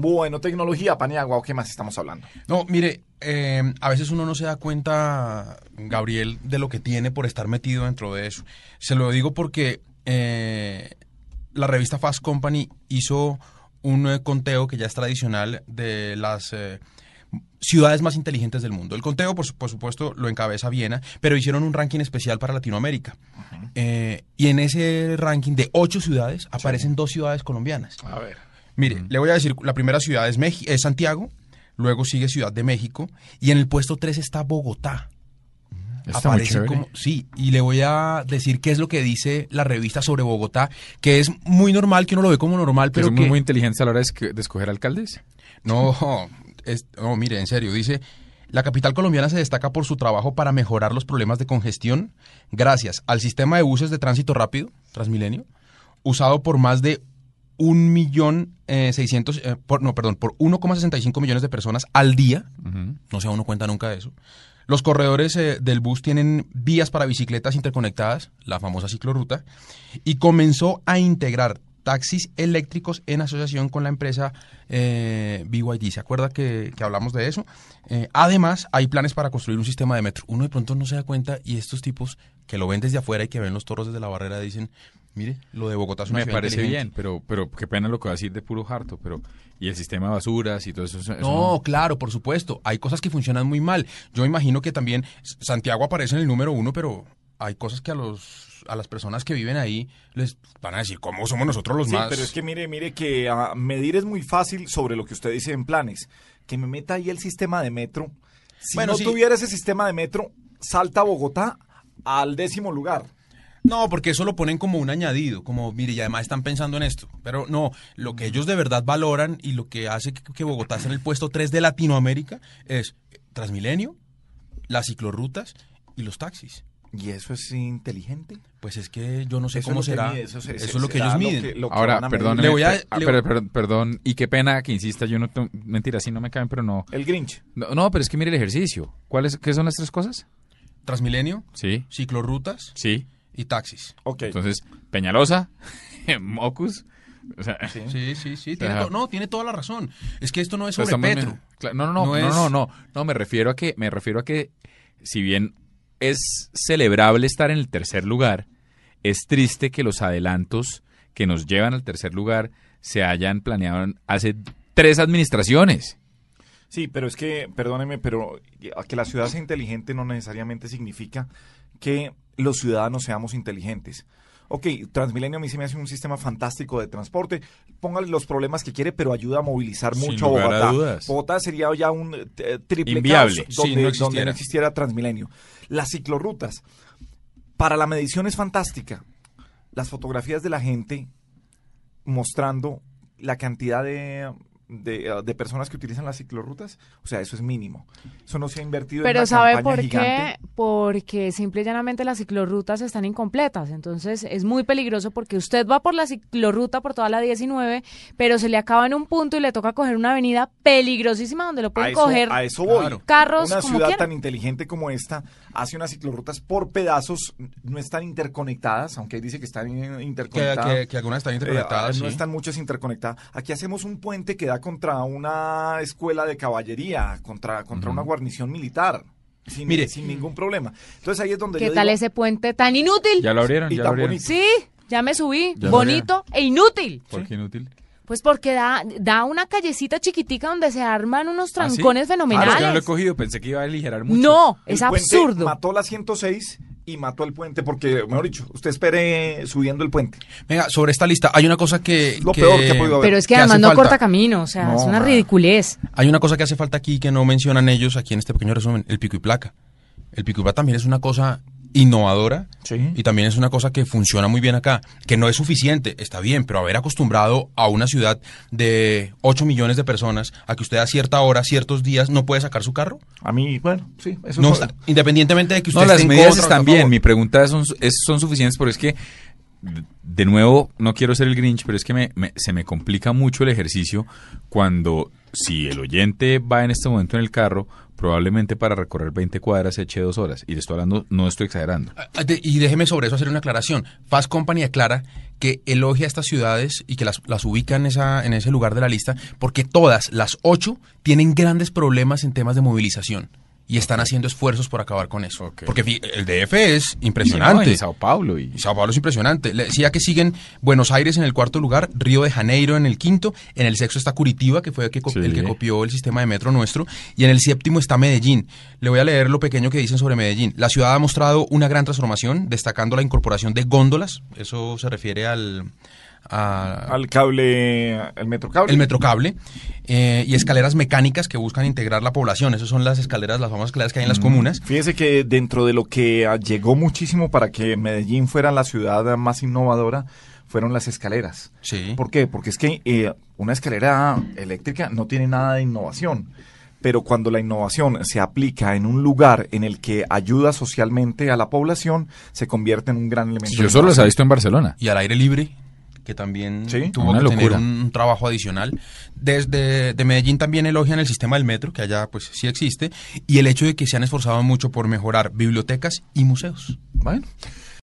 Bueno, tecnología, Paniagua, ¿o qué más estamos hablando? No, mire, eh, a veces uno no se da cuenta, Gabriel, de lo que tiene por estar metido dentro de eso. Se lo digo porque eh, la revista Fast Company hizo un eh, conteo que ya es tradicional de las eh, ciudades más inteligentes del mundo. El conteo, por, su- por supuesto, lo encabeza Viena, pero hicieron un ranking especial para Latinoamérica. Eh, y en ese ranking de ocho ciudades aparecen dos ciudades colombianas. A ver. Mire, le voy a decir, la primera ciudad es, Meji- es Santiago, luego sigue Ciudad de México, y en el puesto 3 está Bogotá. Está Aparece como- sí, y le voy a decir qué es lo que dice la revista sobre Bogotá, que es muy normal, que uno lo ve como normal, Pero pero muy, que... muy inteligentes a la hora de escoger alcaldes. No, es- no, mire, en serio, dice, la capital colombiana se destaca por su trabajo para mejorar los problemas de congestión gracias al sistema de buses de tránsito rápido, Transmilenio, usado por más de un millón eh, seiscientos, eh, por, no, perdón, por 1,65 millones de personas al día. No se da uno cuenta nunca de eso. Los corredores eh, del bus tienen vías para bicicletas interconectadas, la famosa ciclorruta, y comenzó a integrar taxis eléctricos en asociación con la empresa eh, BYD. ¿Se acuerda que, que hablamos de eso? Eh, además, hay planes para construir un sistema de metro. Uno de pronto no se da cuenta y estos tipos que lo ven desde afuera y que ven los toros desde la barrera dicen, mire, lo de Bogotá es una Me ciudad parece inteligente". bien, pero, pero qué pena lo que va a decir de puro harto, pero y el sistema de basuras y todo eso. eso No, claro, por supuesto. Hay cosas que funcionan muy mal. Yo imagino que también Santiago aparece en el número uno, pero hay cosas que a los a las personas que viven ahí les van a decir cómo somos nosotros los Sí, más. pero es que mire, mire que ah, medir es muy fácil sobre lo que usted dice en planes. Que me meta ahí el sistema de metro. Si Bueno, no sí. tuviera ese sistema de metro, salta Bogotá al décimo lugar. No, porque eso lo ponen como un añadido, como, mire, y además están pensando en esto. Pero no, lo que ellos de verdad valoran y lo que hace que, que Bogotá esté en el puesto 3 de Latinoamérica es Transmilenio, las ciclorrutas y los taxis. ¿Y eso es inteligente? Pues es que yo no sé Eso cómo será. mide, eso, se- es se- lo que ellos miden. que- lo que Ahora, perdón, Le voy a- ah, le- perdón, y qué pena que insista, yo no, mentira, sí no me caen, pero no. El Grinch. No, no, pero es que mire el ejercicio. ¿Cuáles qué son las tres cosas? Transmilenio, Sí, ciclorrutas sí. Y taxis. Ok. Entonces, Peñalosa, Mocus, o sea, Sí, sí, sí. Tiene no, tiene toda la razón. Es que esto no es sobre Petro. No, no, no, No no, es- no, no, no, me refiero a que, me refiero a que, si bien es celebrable estar en el tercer lugar, es triste que los adelantos que nos llevan al tercer lugar se hayan planeado hace tres administraciones. Sí, pero es que, perdóneme, pero que la ciudad sea inteligente no necesariamente significa que los ciudadanos seamos inteligentes. Ok, Transmilenio a mí se me hace un sistema fantástico de transporte. Póngale los problemas que quiere, pero ayuda a movilizar mucho a lugar a Bogotá. Bogotá sería ya un eh, triple Inviable. caos Sí, donde, no donde no existiera Transmilenio. Las ciclorrutas. Para la medición es fantástica. Las fotografías de la gente mostrando la cantidad de, de, uh, de personas que utilizan las ciclorrutas, o sea, eso es mínimo. Eso no se ha invertido en Pero una ¿sabe campaña por gigante. qué? Porque simple y llanamente las ciclorrutas están incompletas. Entonces es muy peligroso porque usted va por la ciclorruta por toda la 19, pero se le acaba en un punto y le toca coger una avenida peligrosísima donde lo A pueden eso, coger a eso voy. Carros Una como ciudad quieran. tan inteligente como esta hace unas ciclorrutas por pedazos, no están interconectadas, aunque dice que están Que, interconectadas. que- que algunas están Eh, interconectadas. no sí. están muchas interconectadas. Aquí hacemos un puente que da contra una escuela de caballería, contra, contra una guarnición militar. Sin, Mire. sin ningún problema. Entonces ahí es donde ¿Qué yo tal digo, ese puente tan inútil? Ya lo abrieron, Y ya tan lo abrieron. bonito. Sí, ya me subí. Ya Bonito e inútil. ¿Por qué inútil? Pues porque da, da una callecita chiquitica donde se arman unos ¿Ah, sí? trancones Ah, es que fenomenales. no lo he cogido, pensé que iba a aligerar mucho. No, es absurdo. Mató la 106 y mató el puente porque, mejor dicho, usted espere subiendo el puente. Venga, sobre esta lista hay una cosa que... Lo peor que ha podido haber. Pero es que ¿Qué además no falta? corta camino, o sea, No, es una ridiculez. Hay una cosa que hace falta aquí que no mencionan ellos aquí en este pequeño resumen, el pico y placa. El pico y placa también es una cosa innovadora Sí. y también es una cosa que funciona muy bien acá, que no es suficiente, está bien, pero haber acostumbrado a una ciudad de 8 millones de personas a que usted a cierta hora, ciertos días, no puede sacar su carro. A mí, bueno, sí, eso No, es está- independientemente de que usted No, las medidas contra están bien. Mi pregunta es, son, es- son suficientes, pero es que, de nuevo, no quiero ser el Grinch, pero es que me- me- se me complica mucho el ejercicio cuando, si el oyente va en este momento en el carro, probablemente para recorrer 20 cuadras eche dos horas. Y le estoy hablando, no estoy exagerando. Ah, de- y déjeme sobre eso hacer una aclaración. Fast Company aclara que elogia a estas ciudades y que las, las ubica en, esa, en ese lugar de la lista porque todas las ocho tienen grandes problemas en temas de movilización y están haciendo esfuerzos por acabar con eso. Porque el DF es Sí, no, impresionante. y Sao Paulo y... Y Sao Paulo es impresionante. Le decía que siguen Buenos Aires en el cuarto lugar, Río de Janeiro en el quinto, en el sexto está Curitiba, que fue el que, Sí. el que copió el sistema de metro nuestro, y en el séptimo está Medellín. Le voy a leer lo pequeño que dicen sobre Medellín. La ciudad ha mostrado una gran transformación, destacando la incorporación de góndolas, eso se refiere al... a- Al cable, el metrocable. el metrocable eh, y escaleras mecánicas que buscan integrar la población. Esas son las escaleras, las famosas escaleras que hay en las comunas. Fíjese que dentro de lo que ah, llegó muchísimo para que Medellín fuera la ciudad más innovadora fueron las escaleras. Sí. ¿Por qué? Porque es que eh, una escalera eléctrica no tiene nada de innovación. Pero cuando la innovación se aplica en un lugar en el que ayuda socialmente a la población, se convierte en un gran elemento. Yo solo las he visto en Barcelona. y al aire libre, que también Sí, tuvo que tener un trabajo adicional. Desde de Medellín también elogian el sistema del metro, que allá pues sí existe, y el hecho de que se han esforzado mucho por mejorar bibliotecas y museos. Bueno,